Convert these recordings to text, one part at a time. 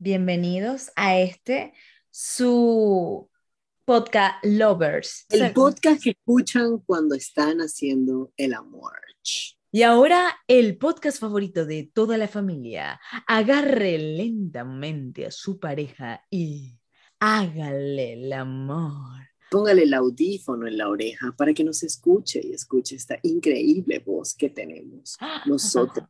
bienvenidos a este su podcast Lovers. El podcast que escuchan cuando están haciendo el amor. Y ahora el podcast favorito de toda la familia. Agarre lentamente a su pareja y hágale el amor. Póngale el audífono en la oreja para que nos escuche y escuche esta increíble voz que tenemos nosotros.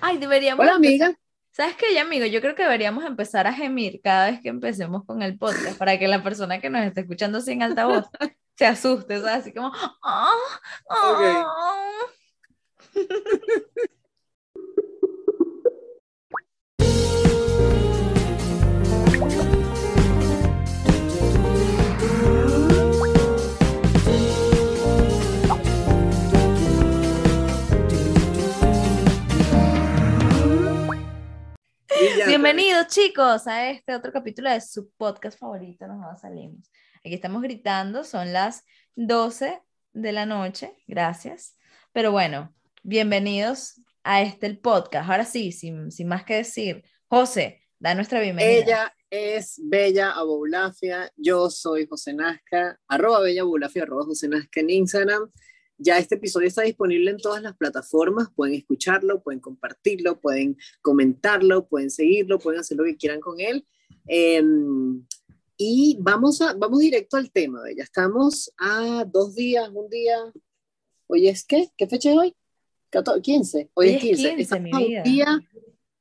Ay, deberíamos. Hola, amiga. ¿Sabes qué, amigo? Yo creo que deberíamos empezar a gemir cada vez que empecemos con el podcast para que la persona que nos esté escuchando sin altavoz se asuste, ¿sabes? Así como. ¡Ah! Bienvenidos chicos a este otro capítulo de su podcast favorito, nos salimos. Aquí estamos gritando, son las 12 de la noche, gracias. Pero bueno, bienvenidos a este el podcast. Ahora sí, sin, más que decir, José, da nuestra bienvenida. Ella es Bella Aboulafia, yo soy José Nazca, arroba Bella Aboulafia, arroba José Nazca en Instagram. Ya este episodio está disponible en todas las plataformas, pueden escucharlo, pueden compartirlo, pueden comentarlo, pueden seguirlo, pueden hacer lo que quieran con él. Em, y vamos, a, vamos directo al tema, ya estamos a dos días, un día. Hoy es qué? ¿Qué fecha es hoy? 15. Hoy, es 15. 15 mi vida. A, un día,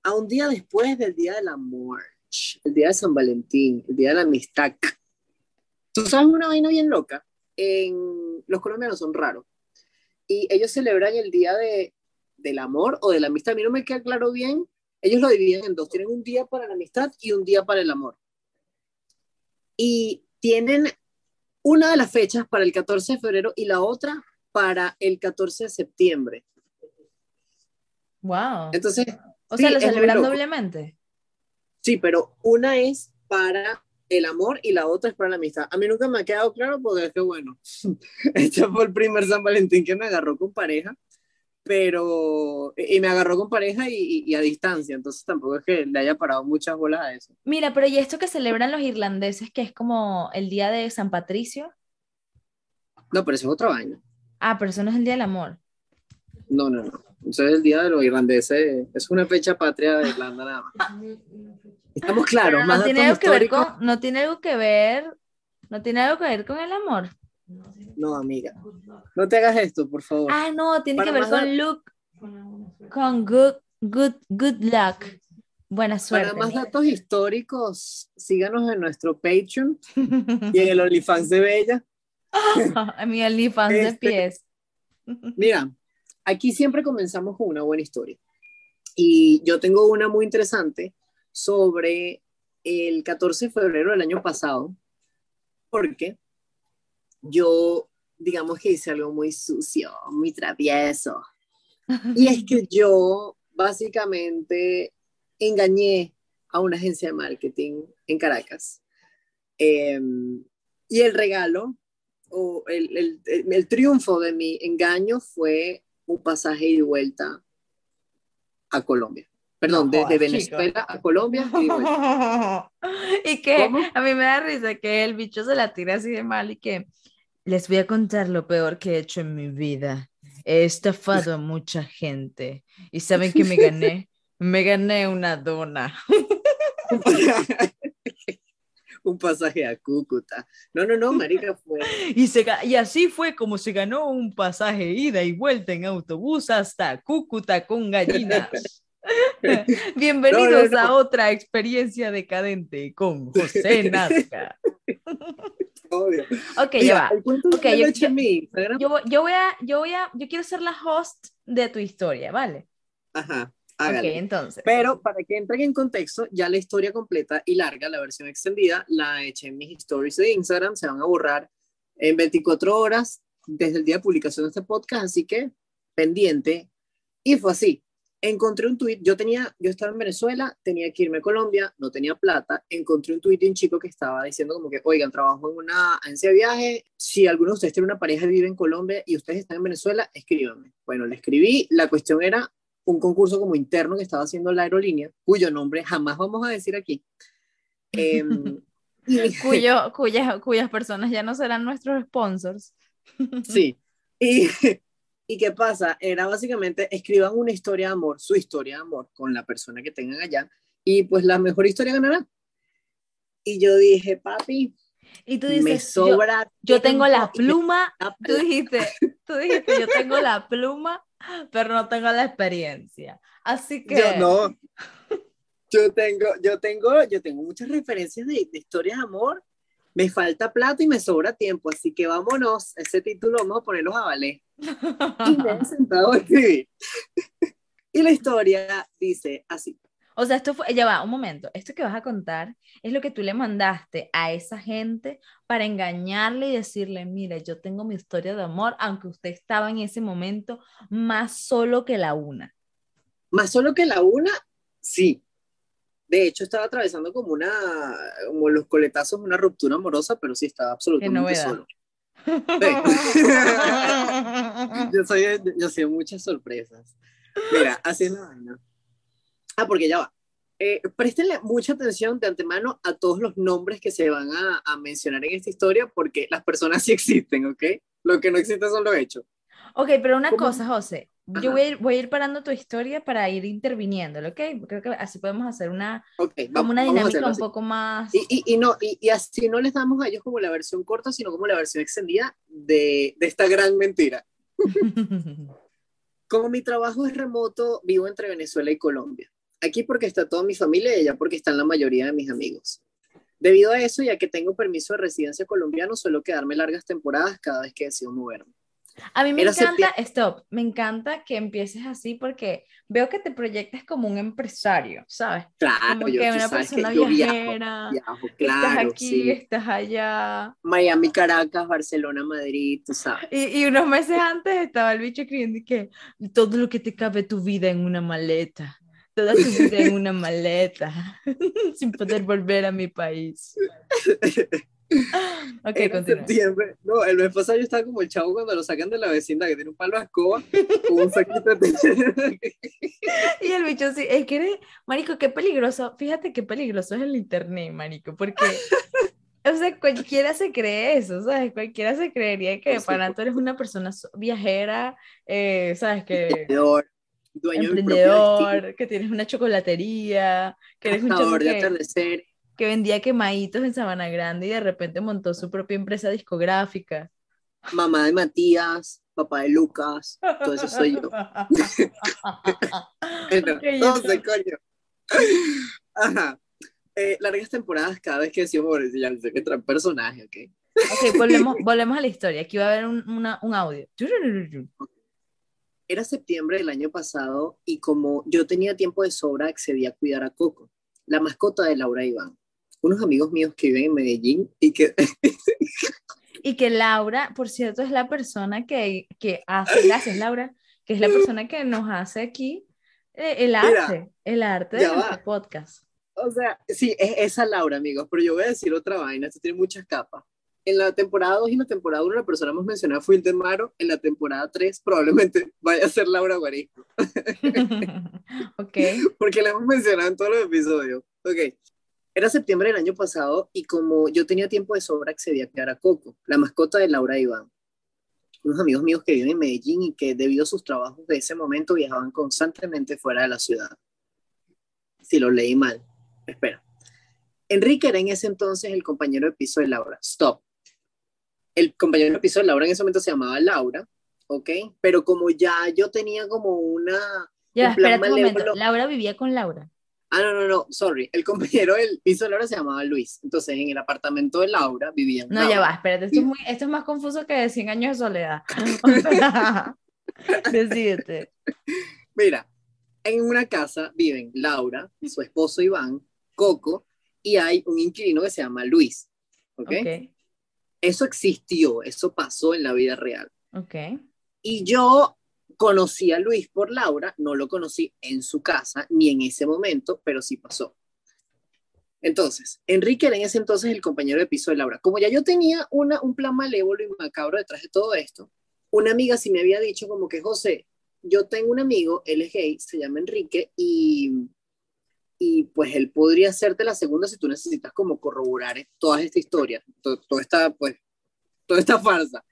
a un día después del Día del Amor, el Día de San Valentín, el Día de la Amistad. ¿Tú sabes una vaina bien loca? En, los colombianos son raros y ellos celebran el día de, del amor o de la amistad. A mí no me queda claro bien. Ellos lo dividen en dos. Tienen un día para la amistad y un día para el amor. Y tienen una de las fechas para el 14 de febrero y la otra para el 14 de septiembre. Wow. Entonces, o sea, lo celebran doblemente. Sí, pero una es para el amor y la otra es para la amistad. A mí nunca me ha quedado claro porque es que, bueno, este fue el primer San Valentín que me agarró con pareja, pero, y me agarró con pareja y, a distancia, entonces tampoco es que le haya parado muchas bolas a eso. Mira, pero ¿y esto que celebran los irlandeses, que es como el día de San Patricio? No, pero eso es otra vaina. Ah, pero eso no es el día del amor. No, no, no. Eso es el día de los irlandeses, es una fecha patria de Irlanda nada más. Estamos claros. no tiene algo que ver con, no tiene algo que ver, no tiene algo que ver con el amor. No, amiga. No te hagas esto, por favor. Ah, no, tiene que ver con look, con good, good, good luck. Buena suerte. Para más datos históricos, síganos en nuestro Patreon y en el OnlyFans de Bella. Mi OnlyFans de este, pies. Mira, aquí siempre comenzamos con una buena historia. Y yo tengo una muy interesante sobre el 14 de febrero del año pasado, porque yo, digamos que hice algo muy sucio, muy travieso. Y es que yo básicamente engañé a una agencia de marketing en Caracas. Em, y el regalo o el, el, triunfo de mi engaño fue un pasaje y vuelta a Colombia. Perdón, desde Venezuela a Colombia. Y, que a mí me da risa que el bicho se la tira así de mal y que les voy a contar lo peor que he hecho en mi vida. He estafado a mucha gente y saben que me gané, me gané una dona. un pasaje a Cúcuta. No, no, no, marica fue. Y, se, y así fue como se ganó un pasaje ida y vuelta en autobús hasta Cúcuta con gallinas. Bienvenidos a otra experiencia decadente con José Nazca. Obvio. Ok, ya va. Okay, yo, yo, yo, voy a, yo voy a, yo quiero ser la host de tu historia, ¿vale? Ajá. Ok, entonces. Pero para que entren en contexto, ya la historia completa y larga, la versión extendida, la eché en mis stories de Instagram, se van a borrar en 24 horas desde el día de publicación de este podcast, así que pendiente. Y fue así encontré un tweet, yo tenía, yo estaba en Venezuela, tenía que irme a Colombia, no tenía plata, encontré un tweet de un chico que estaba diciendo como que, oigan, trabajo en una agencia de viaje, si alguno de ustedes tiene una pareja y vive en Colombia y ustedes están en Venezuela, escríbanme. Bueno, le escribí, la cuestión era un concurso como interno que estaba haciendo la aerolínea, cuyo nombre jamás vamos a decir aquí. Em, Cuyo, cuyas, cuyas personas ya no serán nuestros sponsors. sí. Y, ¿Y qué pasa? Era básicamente, escriban una historia de amor, su historia de amor, con la persona que tengan allá, y pues la mejor historia ganará. Y yo dije, papi, y tú dices, me sobra yo, tengo la pluma, tú dijiste, tú dijiste, yo tengo la pluma, pero no tengo la experiencia. Así que... Yo no. Yo tengo, yo tengo, yo tengo muchas referencias de, de historias de amor. Me falta plata y me sobra tiempo, así que vámonos, ese título vamos a ponerlos a valer. Y me he sentado a escribir. Y la historia dice así. O sea, esto fue, ya va, un momento, esto que vas a contar es lo que tú le mandaste a esa gente para engañarle y decirle, mire, yo tengo mi historia de amor, aunque usted estaba en ese momento más solo que la una. Más solo que la una, sí. De hecho, estaba atravesando como una, como los coletazos, una ruptura amorosa, pero sí estaba absolutamente solo. yo, soy, yo soy muchas sorpresas. Mira, así es la vaina. Ah, porque ya va. Eh, préstenle mucha atención de antemano a todos los nombres que se van a, a, mencionar en esta historia, porque las personas sí existen, ¿ok? Lo que no existe son los hechos. Ok, pero una cosa, José. Yo voy a, ir, voy a, ir, parando tu historia para ir interviniendo, ¿ok? Creo que así podemos hacer una, okay, como una dinámica un poco más... Y, y, y no, y, y, así no les damos a ellos como la versión corta, sino como la versión extendida de, de esta gran mentira. como mi trabajo es remoto, vivo entre Venezuela y Colombia. Aquí porque está toda mi familia y allá porque están la mayoría de mis amigos. Debido a eso, ya que tengo permiso de residencia colombiano, suelo quedarme largas temporadas cada vez que decido moverme. A mí me encanta, stop, me encanta que empieces así porque veo que te proyectas como un empresario, ¿sabes? Claro, como que una persona viajera, viajo, claro, estás aquí, estás allá. Miami, Caracas, Barcelona, Madrid, tú sabes. Y, y, unos meses antes estaba el bicho escribiendo que todo lo que te cabe tu vida en una maleta toda tu vida en una maleta, sin poder volver a mi país. Ok, en septiembre, no, el mes pasado yo estaba como el chavo cuando lo sacan de la vecindad, que tiene un palo de escoba con un saquito de Y el bicho sí, es que eres, marico, qué peligroso, fíjate qué peligroso es el internet, marico, porque, o sea, cualquiera se cree eso, ¿sabes? Cualquiera se creería que para tú eres una persona viajera, eh, ¿sabes? Que dueño emprendedor, que tienes una chocolatería, que eres un de atardecer. Que vendía quemaditos en Sabana Grande y de repente montó su propia empresa discográfica. Mamá de Matías, papá de Lucas, todo eso soy yo. entonces, coño. Ajá. Eh, largas temporadas cada vez que decimos, ya sé que trae personaje, ¿ok? Ok, volvemos, volvemos a la historia. Aquí va a haber un, una, un audio. Era septiembre del año pasado y como yo tenía tiempo de sobra, accedí a cuidar a Coco, la mascota de Laura Iván, unos amigos míos que viven en Medellín y que... y que Laura, por cierto, es la persona que, que hace, gracias Laura, que es la persona que nos hace aquí eh, el arte, el arte de nuestro podcast. O sea, sí, es esa Laura, amigos, pero yo voy a decir otra vaina, esto tiene muchas capas en la temporada 2 y en la temporada 1 la persona más mencionada fue Maro, en la temporada 3 probablemente vaya a ser Laura Guarisco. ok. Porque la hemos mencionado en todos los episodios. Ok. Era septiembre del año pasado y como yo tenía tiempo de sobra accedí a quedar a Coco, la mascota de Laura Iván. Unos amigos míos que viven en Medellín y que debido a sus trabajos de ese momento viajaban constantemente fuera de la ciudad. Si lo leí mal, espera. Enrique era en ese entonces el compañero de piso de Laura. Stop el compañero de piso de Laura en ese momento se llamaba Laura, ¿ok? Pero como ya yo tenía como una... Ya, espérate un momento, Laura vivía con Laura. Ah, no, no, no, sorry. El compañero del piso de Laura se llamaba Luis. Entonces, en el apartamento de Laura vivían. No, ya va, espérate, esto es, muy, esto es más confuso que de 100 años de soledad. Decídete. Mira, en una casa viven Laura, su esposo Iván, Coco, y hay un inquilino que se llama Luis. ¿Ok? okay eso existió, eso pasó en la vida real. Ok. Y yo conocí a Luis por Laura, no lo conocí en su casa ni en ese momento, pero sí pasó. Entonces, Enrique era en ese entonces el compañero de piso de Laura. Como ya yo tenía una, un plan malévolo y macabro detrás de todo esto, una amiga sí me había dicho como que, José, yo tengo un amigo, él es gay, se llama Enrique, y, y pues él podría hacerte la segunda si tú necesitas como corroborar toda esta historia, toda esta, pues, toda esta farsa.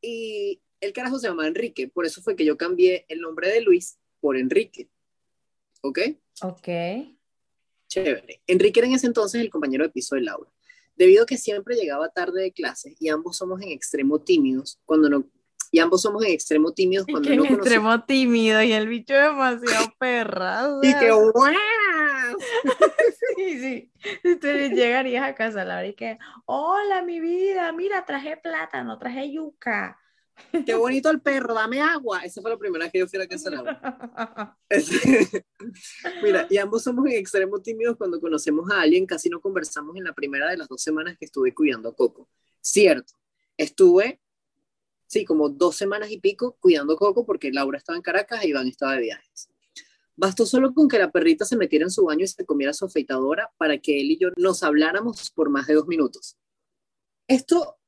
Y el carajo se llama Enrique, por eso fue que yo cambié el nombre de Luis por Enrique. ¿Ok? Ok. Chévere. Enrique era en ese entonces el compañero de piso de Laura. Debido a que siempre llegaba tarde de clase y ambos somos en extremo tímidos, cuando no, y ambos somos en extremo tímidos cuando no en extremo tímido y el bicho demasiado perra. Y que ¡guau! sí, sí. Tú llegarías a casa, Laura, y que, hola, mi vida, mira, traje plátano, traje yuca. Qué bonito el perro, dame agua. Esa fue la primera que yo fui a la casa de Laura. Mira, y ambos somos en extremo tímidos cuando conocemos a alguien, casi no conversamos en la primera de las dos semanas que estuve cuidando a Coco. Cierto, estuve, sí, como dos semanas y pico cuidando a Coco porque Laura estaba en Caracas y Iván estaba de viajes. Bastó solo con que la perrita se metiera en su baño y se comiera su afeitadora para que él y yo nos habláramos por más de dos minutos. Esto,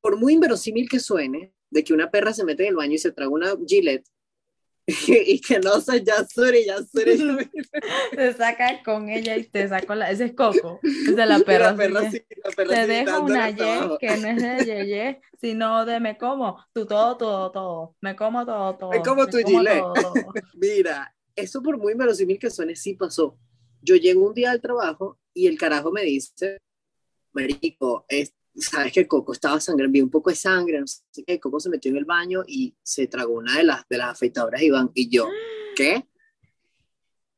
por muy inverosímil que suene, de que una perra se mete en el baño y se traga una gilet y que no se ya sure, ya sure. te saca con ella y te saca la. Ese es Coco. Es de la perra. La perra, sí, la perra te dejo una Y que no es de Yeye, sino de me como. Tú todo, todo, todo. Me como todo, todo. Me como tu gilet. Mira, eso por muy verosímil que suene, sí pasó. Yo llego un día al trabajo y el carajo me dice, Marico, es, sabes que Coco estaba sangrando, vi un poco de sangre, no sé qué, Coco se metió en el baño y se tragó una de las, de las afeitadoras Iván. Y yo, ¿qué?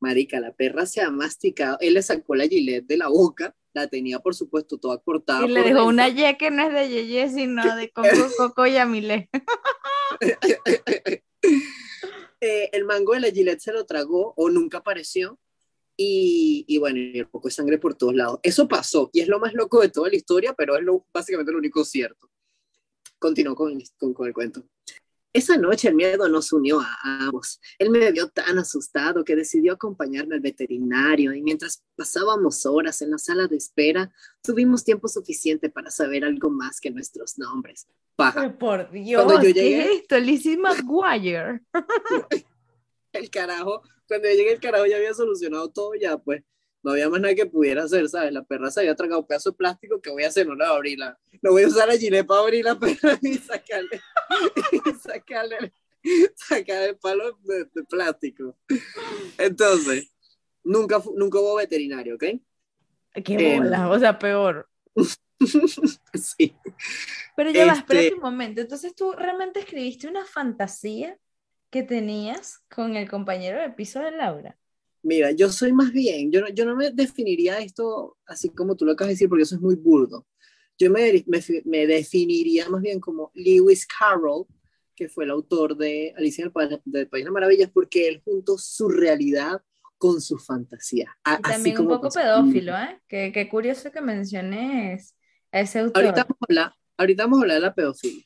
Marica, la perra se ha masticado, él le sacó la gilet de la boca, la tenía por supuesto toda cortada. Y le dejó una Y que no es de Yeye, sino de Coco, Coco y Amile. eh, el mango de la gilet se lo tragó o nunca apareció y, y, bueno, y el poco de sangre por todos lados. Eso pasó y es lo más loco de toda la historia, pero es lo, básicamente lo único cierto. Continúo con, con, con el cuento. Esa noche el miedo nos unió a ambos. Él me vio tan asustado que decidió acompañarme al veterinario y mientras pasábamos horas en la sala de espera, tuvimos tiempo suficiente para saber algo más que nuestros nombres. Paja. por Dios, Cuando yo llegué, ¿qué es esto? Lizzie McGuire. el carajo cuando yo llegué el carajo ya había solucionado todo, ya pues no había más nada que pudiera hacer, ¿sabes? La perra se había tragado un pedazo de plástico, ¿qué voy a hacer? No la voy a abrir, no voy a usar la gilet para abrir la perra y sacarle, y sacarle, sacarle el palo de, plástico. Entonces, nunca, nunca hubo veterinario, ¿ok? Qué em, bola, o sea, peor. sí. Pero ya va, espérate este un momento. Entonces, ¿tú realmente escribiste una fantasía que tenías con el compañero de piso de Laura? Mira, yo soy más bien, yo no, yo no me definiría esto así como tú lo acabas de decir, porque eso es muy burdo. Yo me, me, definiría más bien como Lewis Carroll, que fue el autor de Alicia del País de las Maravillas, porque él juntó su realidad con su fantasía. Y también un poco pedófilo, ¿eh? Qué, qué, curioso que menciones ese autor. Ahorita vamos a hablar, ahorita vamos a hablar de la pedofilia.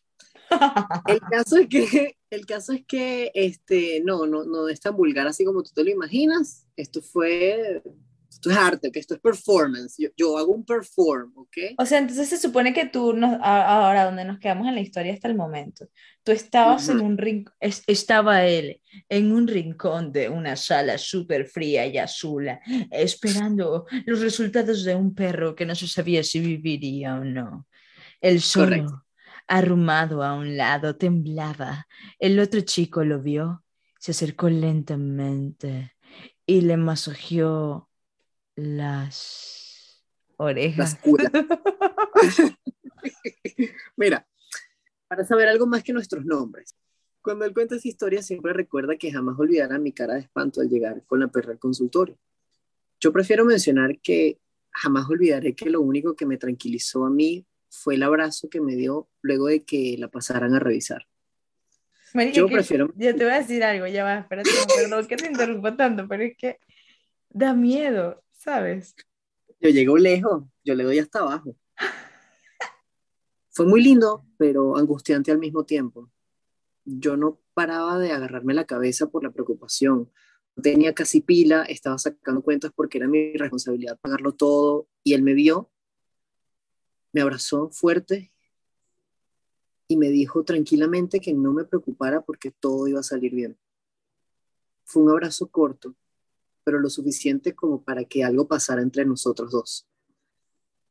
El caso es que, el caso es que este, no, no, no es tan vulgar así como tú te lo imaginas. Esto fue, esto es arte, que esto es performance. Yo, yo, hago un perform, ¿ok? O sea, entonces se supone que tú, nos, ahora donde nos quedamos en la historia hasta el momento, tú estabas en un rincón, estaba él en un rincón de una sala súper fría y azul, esperando los resultados de un perro que no se sabía si viviría o no. El solo arrumado a un lado, temblaba. El otro chico lo vio, se acercó lentamente y le masajeó las orejas. Mira, para saber algo más que nuestros nombres. Cuando él cuenta esa historia, siempre recuerda que jamás olvidará mi cara de espanto al llegar con la perra al consultorio. Yo prefiero mencionar que jamás olvidaré que lo único que me tranquilizó a mí fue el abrazo que me dio luego de que la pasaran a revisar. yo prefiero... Ya te voy a decir algo, ya va, espérate, perdón que te interrumpa tanto, pero es que da miedo, ¿sabes? Yo llego lejos, yo le doy hasta abajo. Fue muy lindo, pero angustiante al mismo tiempo. Yo no paraba de agarrarme la cabeza por la preocupación. Tenía casi pila, estaba sacando cuentas porque era mi responsabilidad pagarlo todo y él me vio me abrazó fuerte y me dijo tranquilamente que no me preocupara porque todo iba a salir bien. Fue un abrazo corto, pero lo suficiente como para que algo pasara entre nosotros dos.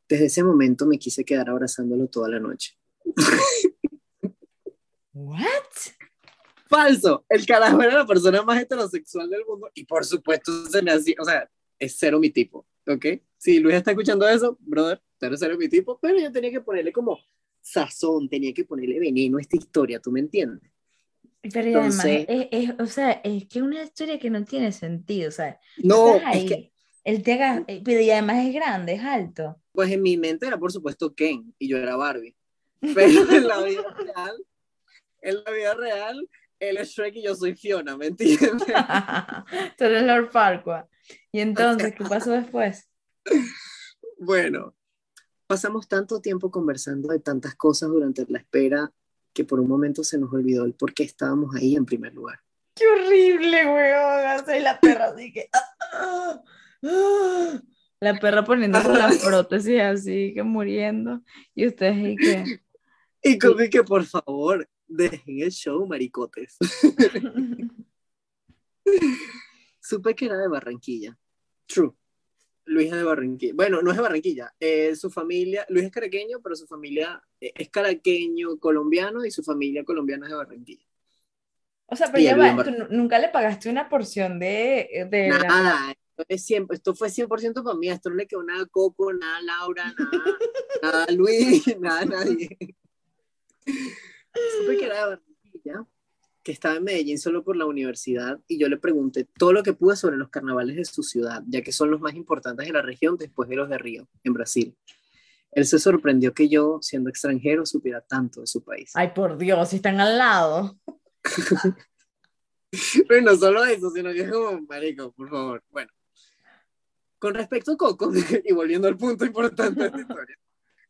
Desde ese momento me quise quedar abrazándolo toda la noche. ¿What? Falso. El carajo era la persona más heterosexual del mundo y por supuesto se me hacía, o sea, es cero mi tipo, ¿ok? Si Luis está escuchando eso, brother, cero, cero mi tipo, pero yo tenía que ponerle como sazón, tenía que ponerle veneno a esta historia, ¿tú me entiendes? Pero además, es, es, o sea, es que una historia que no tiene sentido, o sea, no, es que... Él te haga, eh, y además es grande, es alto. Pues en mi mente era por supuesto Ken y yo era Barbie. Pero en la vida real, en la vida real, él es Shrek y yo soy Fiona, ¿me entiendes? Tú eres Lord Farquaad. ¿Y entonces qué pasó después? Bueno, pasamos tanto tiempo conversando de tantas cosas durante la espera que por un momento se nos olvidó el por qué estábamos ahí en primer lugar. ¡Qué horrible, weón! Soy la perra, así que... Ah, ah, la perra poniéndose las prótesis así, que muriendo. Y ustedes ahí que... Y como que, por favor, dejen el show, maricotes. Supe que era de Barranquilla. True. Luis es de Barranquilla. Bueno, no es de Barranquilla. Eh, su familia, Luis es caraqueño, pero su familia es caraqueño colombiano y su familia colombiana es de Barranquilla. O sea, pero ya va, tú nunca le pagaste una porción de... de nada, esto, es siempre, esto fue 100% para mí. Esto no le quedó nada a Coco, nada a Laura, nada, nada a Luis, nada a nadie. Supe que era de Barranquilla que estaba en Medellín solo por la universidad y yo le pregunté todo lo que pude sobre los carnavales de su ciudad, ya que son los más importantes de la región después de los de Río, en Brasil. Él se sorprendió que yo, siendo extranjero, supiera tanto de su país. Ay, por Dios, están al lado. Pero no solo eso, sino que es como, marico, por favor. Bueno, con respecto a Coco, y volviendo al punto importante de esta historia,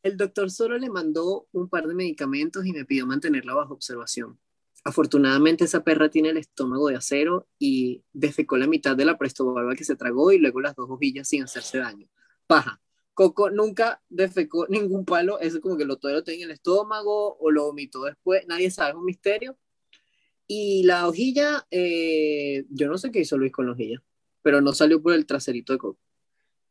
el doctor solo le mandó un par de medicamentos y me pidió mantenerla bajo observación. Afortunadamente esa perra tiene el estómago de acero y defecó la mitad de la prestobarba que se tragó y luego las dos hojillas sin hacerse daño. Paja. Coco nunca defecó ningún palo, eso como que lo todo lo tenía en el estómago o lo vomitó después, nadie sabe, es un misterio. Y la hojilla, eh, yo no sé qué hizo Luis con la hojilla, pero no salió por el traserito de Coco.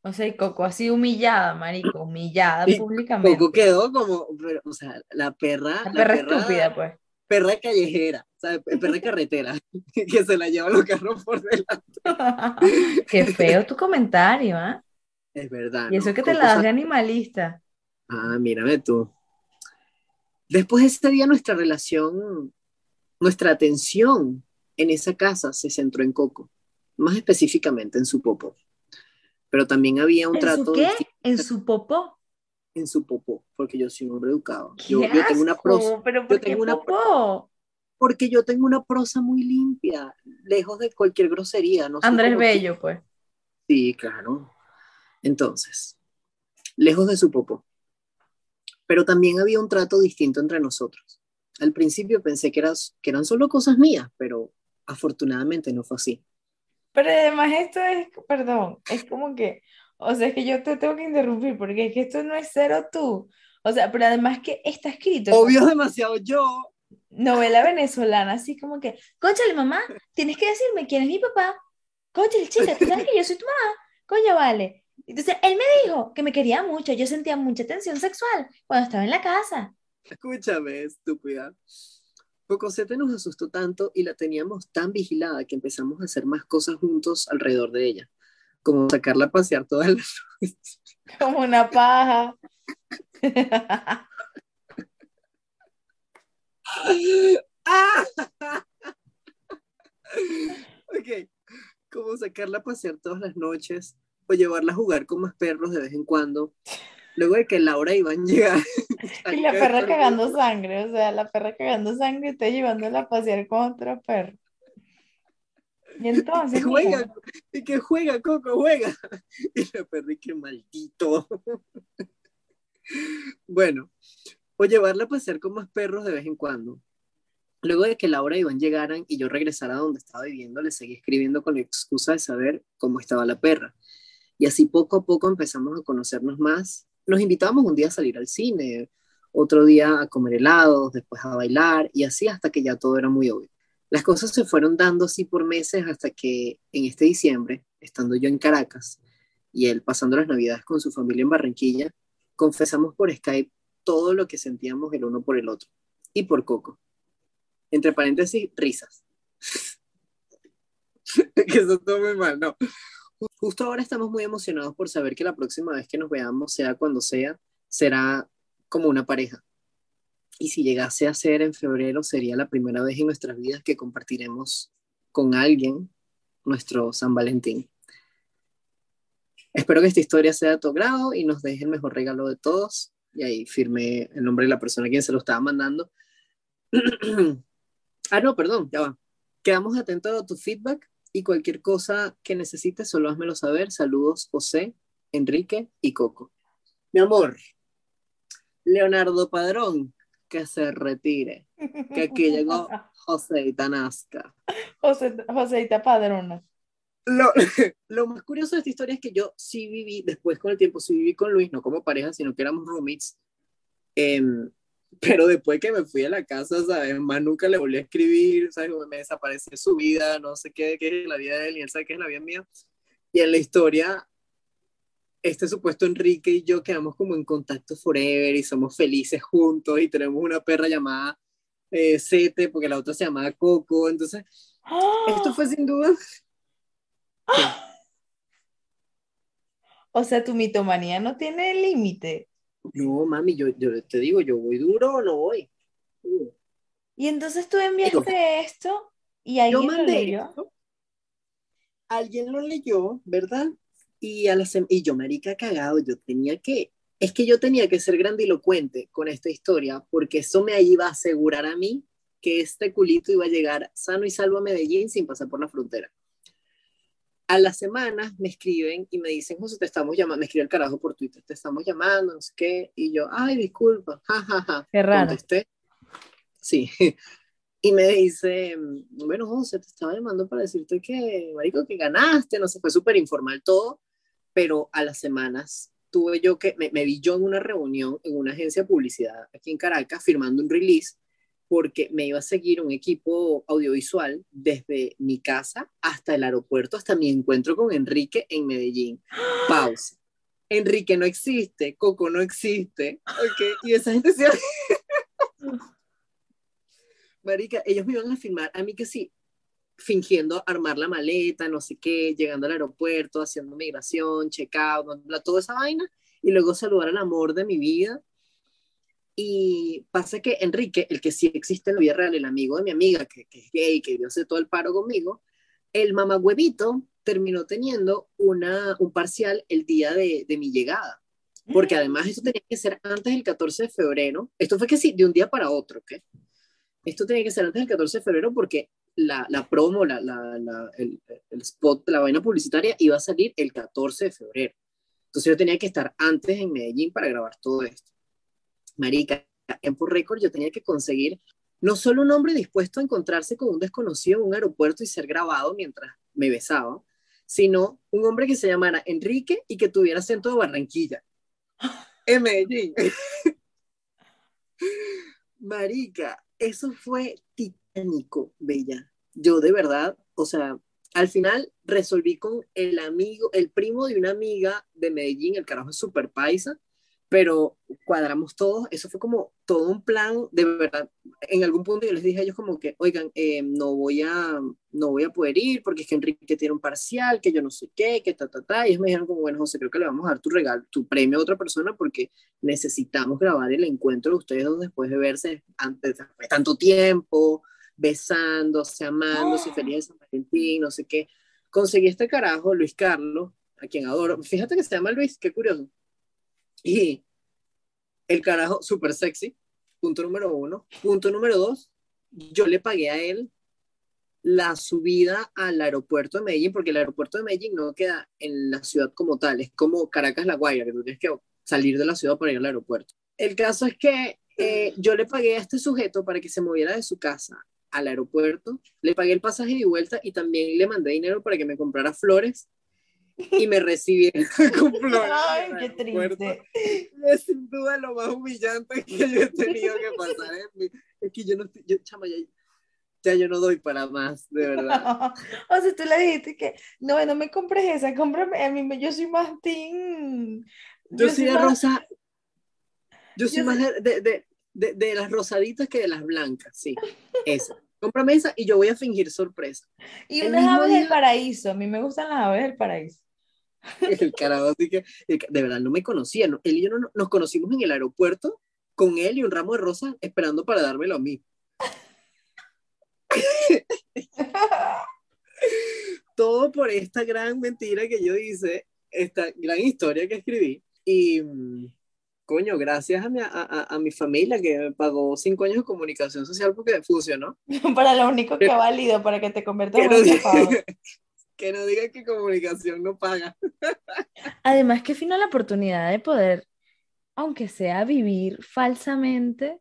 O sea, Coco así humillada, marico, humillada públicamente. Coco quedó como, o sea, la perra. La perra, estúpida, pues perra callejera, ¿sabes? Perra carretera, que se la lleva los carros por delante. Qué feo tu comentario, ¿ah? Es verdad. Y eso que te la das de animalista. Ah, mírame tú. Después de ese día nuestra relación, nuestra atención en esa casa se centró en Coco, más específicamente en su popó. Pero también había un ¿En trato... Su qué? ¿En su popó? En su popó, porque yo soy un hombre educado. Yo, yo, tengo una prosa. ¿Pero por qué popó? Porque yo tengo una prosa muy limpia, lejos de cualquier grosería. No Andrés Bello, pues. Sí, claro. Entonces, lejos de su popó. Pero también había un trato distinto entre nosotros. Al principio pensé que, eras, que eran solo cosas mías, pero afortunadamente no fue así. Pero además esto es, perdón, es como que o sea, es que yo te tengo que interrumpir porque es que esto no es cero tú. O sea, pero además que está escrito. Obvio demasiado yo. Novela venezolana, así como que, conchale mamá, tienes que decirme quién es mi papá. Conchale chica, tú sabes que yo soy tu mamá. Coño, vale. Entonces, él me dijo que me quería mucho, yo sentía mucha tensión sexual cuando estaba en la casa. Escúchame, estúpida. Cocosete nos asustó tanto y la teníamos tan vigilada que empezamos a hacer más cosas juntos alrededor de ella como sacarla a pasear todas las noches. Como una paja. ok, como sacarla a pasear todas las noches o llevarla a jugar con más perros de vez en cuando. Luego de que Laura y Iván llegar. Y la perra cagando sangre, o sea, la perra cagando sangre y está llevándola a pasear con otro perro. Y entonces. juega, y que juega, Coco, juega. Y la perdí, qué maldito. bueno, o llevarla a pasear con más perros de vez en cuando. Luego de que Laura y Iván llegaran y yo regresara a donde estaba viviendo, le seguí escribiendo con la excusa de saber cómo estaba la perra. Y así poco a poco empezamos a conocernos más. Nos invitábamos un día a salir al cine, otro día a comer helados, después a bailar y así hasta que ya todo era muy obvio. Las cosas se fueron dando así por meses hasta que en este diciembre, estando yo en Caracas y él pasando las navidades con su familia en Barranquilla, confesamos por Skype todo lo que sentíamos el uno por el otro y por Coco. Entre paréntesis, risas. que eso todo muy mal, no. Justo ahora estamos muy emocionados por saber que la próxima vez que nos veamos, sea cuando sea, será como una pareja. Y si llegase a ser en febrero, sería la primera vez en nuestras vidas que compartiremos con alguien nuestro San Valentín. Espero que esta historia sea de tu grado y nos deje el mejor regalo de todos. Y ahí firme el nombre de la persona a quien se lo estaba mandando. ah, no, perdón, ya va. Quedamos atentos a tu feedback y cualquier cosa que necesites, solo házmelo saber. Saludos, José, Enrique y Coco. Mi amor, Leonardo Padrón, que se retire, que aquí llegó Joseita Nazca. José, Joseita Padrona. Lo, lo, más curioso de esta historia es que yo sí viví, después con el tiempo, sí viví con Luis, no como pareja, sino que éramos roommates. Em, pero después que me fui a la casa, ¿sabes? Más nunca le volví a escribir, ¿sabes? Me desapareció su vida, no sé qué, qué es la vida de él y él sabe qué es la vida mía. Y en la historia, este supuesto Enrique y yo quedamos como en contacto forever y somos felices juntos y tenemos una perra llamada eh, Sete, porque la otra se llamaba Coco. Entonces, esto fue sin duda. O sea, tu mitomanía no tiene límite. No, mami, yo, yo te digo, yo voy duro o no voy. Y entonces tú enviaste esto y alguien lo leyó. Alguien lo leyó, ¿verdad? Y, a la y yo, marica, cagado, yo tenía que, es que yo tenía que ser grandilocuente con esta historia, porque eso me iba a asegurar a mí que este culito iba a llegar sano y salvo a Medellín sin pasar por la frontera a las semanas me escriben y me dicen, José, te estamos llamando, me escribe el carajo por Twitter, te estamos llamando, no sé qué, y yo, ay, disculpa, jajaja. Ja, ja. Qué raro. Contesté. Sí. Y me dice, bueno, José, te estaba llamando para decirte que, marico, que ganaste, no sé, fue súper informal todo, pero a las semanas tuve yo que, me, me vi yo en una reunión en una agencia de publicidad aquí en Caracas firmando un release porque me iba a seguir un equipo audiovisual desde mi casa hasta el aeropuerto, hasta mi encuentro con Enrique en Medellín. Pausa. Enrique no existe, Coco no existe, okay. y esa gente se... Marica, ellos me iban a filmar a mí que sí, fingiendo armar la maleta, no sé qué, llegando al aeropuerto, haciendo migración, check-out, toda esa vaina, y luego saludar al amor de mi vida y pasa que Enrique, el que sí existe en la vida real, el amigo de mi amiga, que, que es gay, que dio hace todo el paro conmigo, el mamagüevito terminó teniendo una, un parcial el día de, de mi llegada. Porque además esto tenía que ser antes del 14 de febrero. Esto fue que sí, de un día para otro, ¿ok? Esto tenía que ser antes del 14 de febrero porque la, la promo, la, la, el, el, spot, la vaina publicitaria iba a salir el 14 de febrero. Entonces yo tenía que estar antes en Medellín para grabar todo esto marica, en por récord yo tenía que conseguir no solo un hombre dispuesto a encontrarse con un desconocido en un aeropuerto y ser grabado mientras me besaba, sino un hombre que se llamara Enrique y que tuviera acento de Barranquilla, en Medellín. Marica, eso fue titánico, Bella. Yo de verdad, o sea, al final resolví con el amigo, el primo de una amiga de Medellín, el carajo es super paisa, pero cuadramos todos, eso fue como todo un plan, de verdad, en algún punto yo les dije a ellos como que, oigan, eh, no, voy a, no voy a poder ir porque es que Enrique tiene un parcial, que yo no sé qué, que ta, ta, ta, y ellos me dijeron como, bueno, José, creo que le vamos a dar tu regalo, tu premio a otra persona porque necesitamos grabar el encuentro de ustedes dos después de verse antes de tanto tiempo, besándose, amándose, feliz de San Valentín, no sé qué. Conseguí este carajo, Luis Carlos, a quien adoro, fíjate que se llama Luis, qué curioso y el carajo, súper sexy, punto número uno. Punto número dos, yo le pagué a él la subida al aeropuerto de Medellín, porque el aeropuerto de Medellín no queda en la ciudad como tal, es como Caracas La Guaira, que tú tienes que salir de la ciudad para ir al aeropuerto. El caso es que eh, yo le pagué a este sujeto para que se moviera de su casa al aeropuerto, le pagué el pasaje de vuelta y también le mandé dinero para que me comprara flores y me recibieron con flores. Ay, qué triste. Es sin duda lo más humillante que yo he tenido que pasar. Es que yo no estoy, yo, chama, ya, ya yo no doy para más, de verdad. o sea, tú le dijiste que, no, no me compres esa, cómprame, a mí yo soy más team. Yo, soy de rosa, yo soy más de, de, de, de, las rosaditas que de las blancas, sí, esa. Cómprame esa y yo voy a fingir sorpresa. Y unas aves del paraíso, a mí me gustan las aves del paraíso. El carajo, así que, de verdad, no me conocía, él y yo no, nos conocimos en el aeropuerto con él y un ramo de rosas esperando para dármelo a mí. Todo por esta gran mentira que yo hice, esta gran historia que escribí. Y, coño, gracias a mi, a, a, mi familia que me pagó cinco años de comunicación social porque funcionó. para lo único que ha valido, para que te conviertas en un Que no diga que comunicación no paga. Además, que fino la oportunidad de poder, aunque sea vivir falsamente,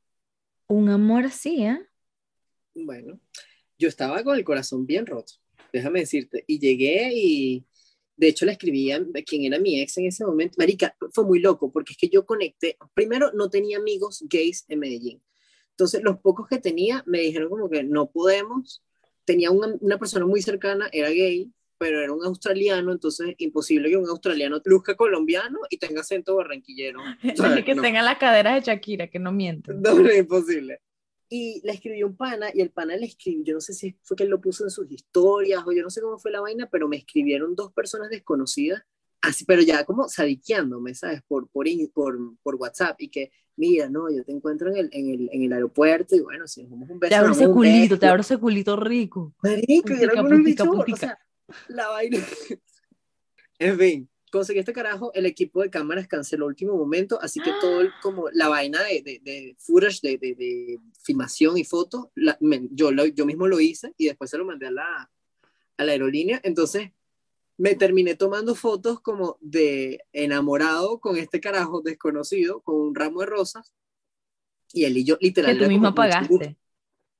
un amor así, ¿eh? Bueno, yo estaba con el corazón bien roto, déjame decirte, y llegué y de hecho le escribí a quien era mi ex en ese momento. Marica, fue muy loco porque es que yo conecté, primero no tenía amigos gays en Medellín. Entonces los pocos que tenía me dijeron como que no podemos. Tenía una, una persona muy cercana, era gay, pero era un australiano, entonces imposible que un australiano luzca colombiano y tenga acento barranquillero. que tenga las caderas de Shakira, que no miente. No, no, es imposible. Y le escribió un pana y el pana le escribió, yo no sé si fue que él lo puso en sus historias o yo no sé cómo fue la vaina, pero me escribieron dos personas desconocidas, así, pero ya como sadiqueándome, ¿sabes? Por, por, por, por WhatsApp y que, mira, no, yo te encuentro en el, en el, en el aeropuerto y bueno, si nos damos un beso. Te abro ese culito, te abro ese culito rico. Marico, y era o sea, la vaina. en fin, conseguí este carajo, el equipo de cámaras canceló último momento, así que todo el, como la vaina de, de, de footage, de, de, de, filmación y fotos, yo, lo, yo mismo lo hice y después se lo mandé a la, a la aerolínea, entonces me terminé tomando fotos como de enamorado con este carajo desconocido, con un ramo de rosas, y él y yo literalmente... Que tú mismo pagaste.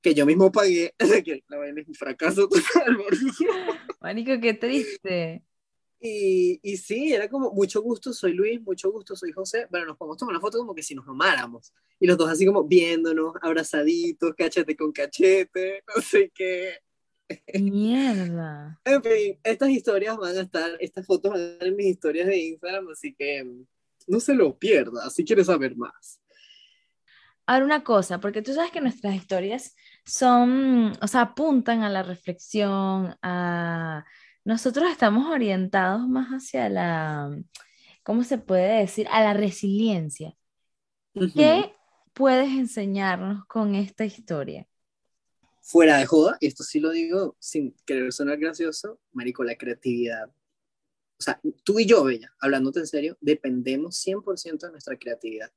Que yo mismo pagué, que la vaina es un fracaso total. Manico, qué triste. Y, y, sí, era como, mucho gusto, soy Luis, mucho gusto, soy José. Bueno, nos podemos tomar una foto como que si nos amáramos. Y los dos así como viéndonos, abrazaditos, cachete con cachete, no sé qué. Mierda. En fin, estas historias van a estar, estas fotos van a estar en mis historias de Instagram, así que no se lo pierda, si quieres saber más. Ahora una cosa, porque tú sabes que nuestras historias son, o sea, apuntan a la reflexión, a nosotros estamos orientados más hacia la, ¿cómo se puede decir? A la resiliencia. ¿Qué puedes enseñarnos con esta historia? Fuera de joda, y esto sí lo digo sin querer sonar gracioso, Marico, la creatividad. O sea, tú y yo, Bella, hablándote en serio, dependemos 100% de nuestra creatividad.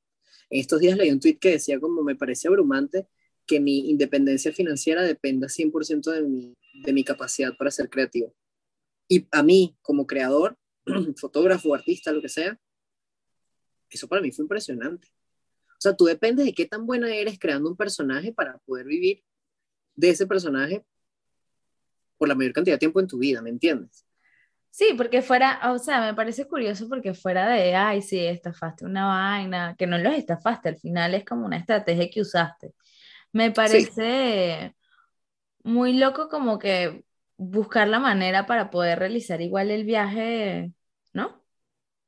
En estos días leí un tweet que decía como me parece abrumante que mi independencia financiera dependa 100% de mi, de mi capacidad para ser creativo. Y a mí, como creador, fotógrafo, artista, lo que sea, eso para mí fue impresionante. O sea, tú dependes de qué tan buena eres creando un personaje para poder vivir de ese personaje por la mayor cantidad de tiempo en tu vida, ¿me entiendes? Sí, porque fuera, o sea, me parece curioso porque fuera de, ay, sí, estafaste una vaina, que no los estafaste, al final es como una estrategia que usaste. Me parece muy loco como que buscar la manera para poder realizar igual el viaje, ¿no?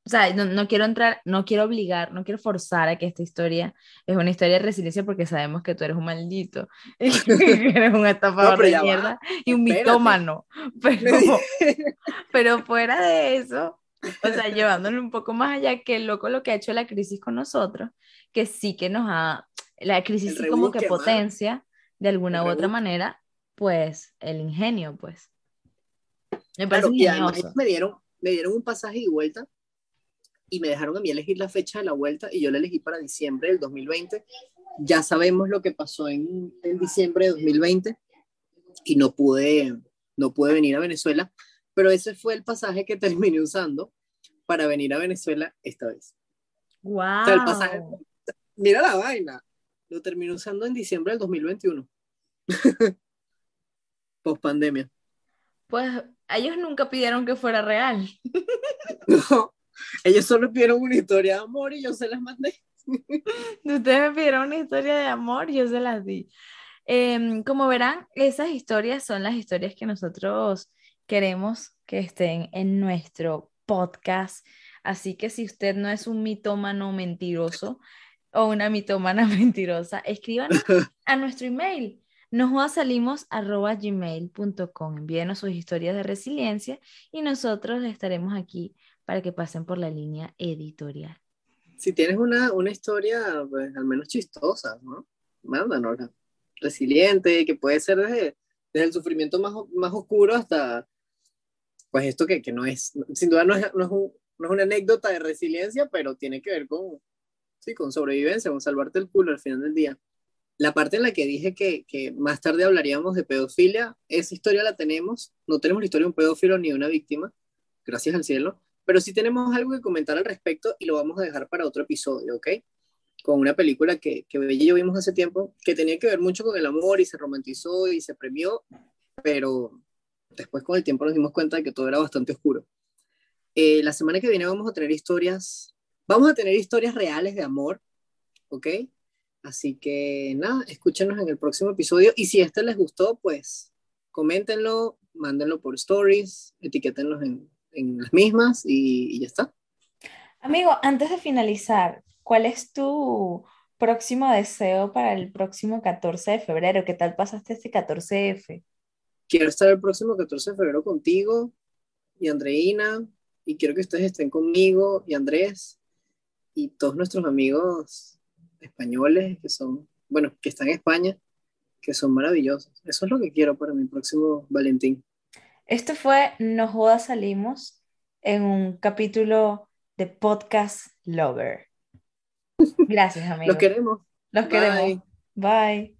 O sea, no, quiero entrar, no quiero obligar, no quiero forzar a que esta historia es una historia de resiliencia porque sabemos que tú eres un maldito, que eres un estafador de mierda y un mitómano. Pero, pero fuera de eso, o sea, llevándolo un poco más allá, que loco lo que ha hecho la crisis con nosotros, que sí que nos ha, la crisis sí como que potencia de alguna u otra manera pues, el ingenio, pues. Me parece ingenioso. me dieron, me dieron un pasaje y vuelta y me dejaron a mí elegir la fecha de la vuelta y yo la elegí para diciembre del 2020. Ya sabemos lo que pasó en, en diciembre de 2020 y no pude, no pude venir a Venezuela, pero ese fue el pasaje que terminé usando para venir a Venezuela esta vez. ¡Wow! mira la vaina, lo terminé usando en diciembre del 2021. post pandemia? Pues ellos nunca pidieron que fuera real. no, ellos solo pidieron una historia de amor y yo se las mandé. Ustedes me pidieron una historia de amor y yo se las di. Em, como verán, esas historias son las historias que nosotros queremos que estén en nuestro podcast. Así que si usted no es un mitómano mentiroso o una mitómana mentirosa, escríbanos a nuestro email gmail.com Envíenos sus historias de resiliencia y nosotros estaremos aquí para que pasen por la línea editorial. Si tienes una, una historia, pues al menos chistosa, ¿no? Mándanos. Resiliente, que puede ser desde, desde el sufrimiento más, más oscuro hasta, pues esto que, que no es, sin duda no es, no, es un, no es una anécdota de resiliencia, pero tiene que ver con, sí, con sobrevivencia, con salvarte el culo al final del día la parte en la que dije que, que, más tarde hablaríamos de pedofilia, esa historia la tenemos. No tenemos la historia de un pedófilo ni de una víctima, gracias al cielo, pero sí tenemos algo que comentar al respecto y lo vamos a dejar para otro episodio, ¿ok? Con una película que, que Bella y yo vimos hace tiempo, que tenía que ver mucho con el amor y se romantizó y se premió, pero después con el tiempo nos dimos cuenta de que todo era bastante oscuro. Eh, la semana que viene vamos a tener historias, vamos a tener historias reales de amor, ¿ok? Así que nada, escúchenos en el próximo episodio y si este les gustó, pues coméntenlo, mándenlo por stories, etiquétenlos en, en las mismas y, y ya está. Amigo, antes de finalizar, ¿cuál es tu próximo deseo para el próximo 14 de febrero? ¿Qué tal pasaste este 14F? Quiero estar el próximo 14 de febrero contigo y Andreina, y quiero que ustedes estén conmigo y Andrés y todos nuestros amigos españoles que son, bueno, que están en España, que son maravillosos. Eso es lo que quiero para mi próximo Valentín. Esto fue No Jodas Salimos en un capítulo de Podcast Lover. Gracias, amigos. Los queremos. Los queremos. Bye.